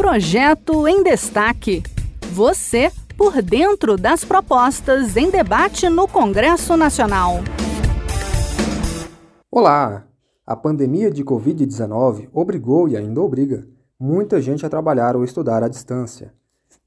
Projeto em Destaque. Você por dentro das propostas em debate no Congresso Nacional. Olá! A pandemia de Covid-19 obrigou e ainda obriga muita gente a trabalhar ou estudar à distância.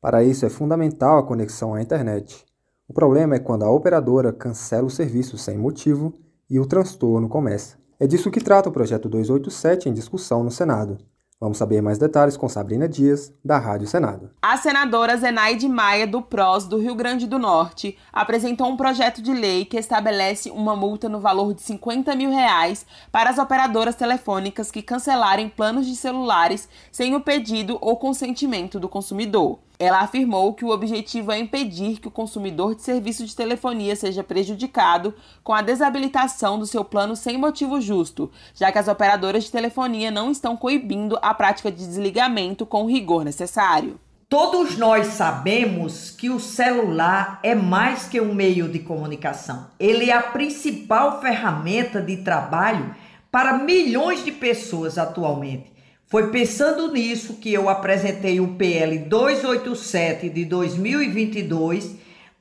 Para isso é fundamental a conexão à internet. O problema é quando a operadora cancela o serviço sem motivo e o transtorno começa. É disso que trata o projeto 287 em discussão no Senado. Vamos saber mais detalhes com Sabrina Dias, da Rádio Senado. A senadora Zenaide Maia, do PROS do Rio Grande do Norte, apresentou um projeto de lei que estabelece uma multa no valor de 50 mil reais para as operadoras telefônicas que cancelarem planos de celulares sem o pedido ou consentimento do consumidor. Ela afirmou que o objetivo é impedir que o consumidor de serviço de telefonia seja prejudicado com a desabilitação do seu plano sem motivo justo, já que as operadoras de telefonia não estão coibindo a prática de desligamento com o rigor necessário. Todos nós sabemos que o celular é mais que um meio de comunicação. Ele é a principal ferramenta de trabalho para milhões de pessoas atualmente. Foi pensando nisso que eu apresentei o PL 287 de 2022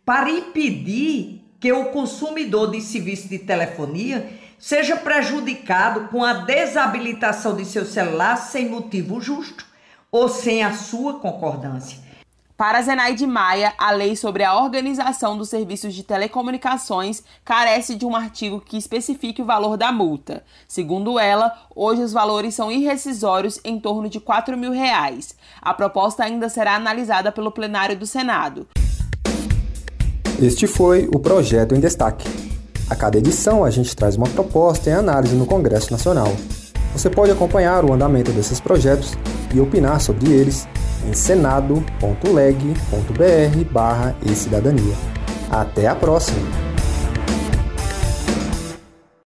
para impedir que o consumidor de serviço de telefonia seja prejudicado com a desabilitação de seu celular sem motivo justo ou sem a sua concordância. Para Zenaide Maia, a lei sobre a organização dos serviços de telecomunicações carece de um artigo que especifique o valor da multa. Segundo ela, hoje os valores são irrecisórios em torno de 4 mil reais. A proposta ainda será analisada pelo plenário do Senado. Este foi o projeto em destaque. A cada edição a gente traz uma proposta em análise no Congresso Nacional. Você pode acompanhar o andamento desses projetos e opinar sobre eles em senado.leg.br barra e cidadania. Até a próxima!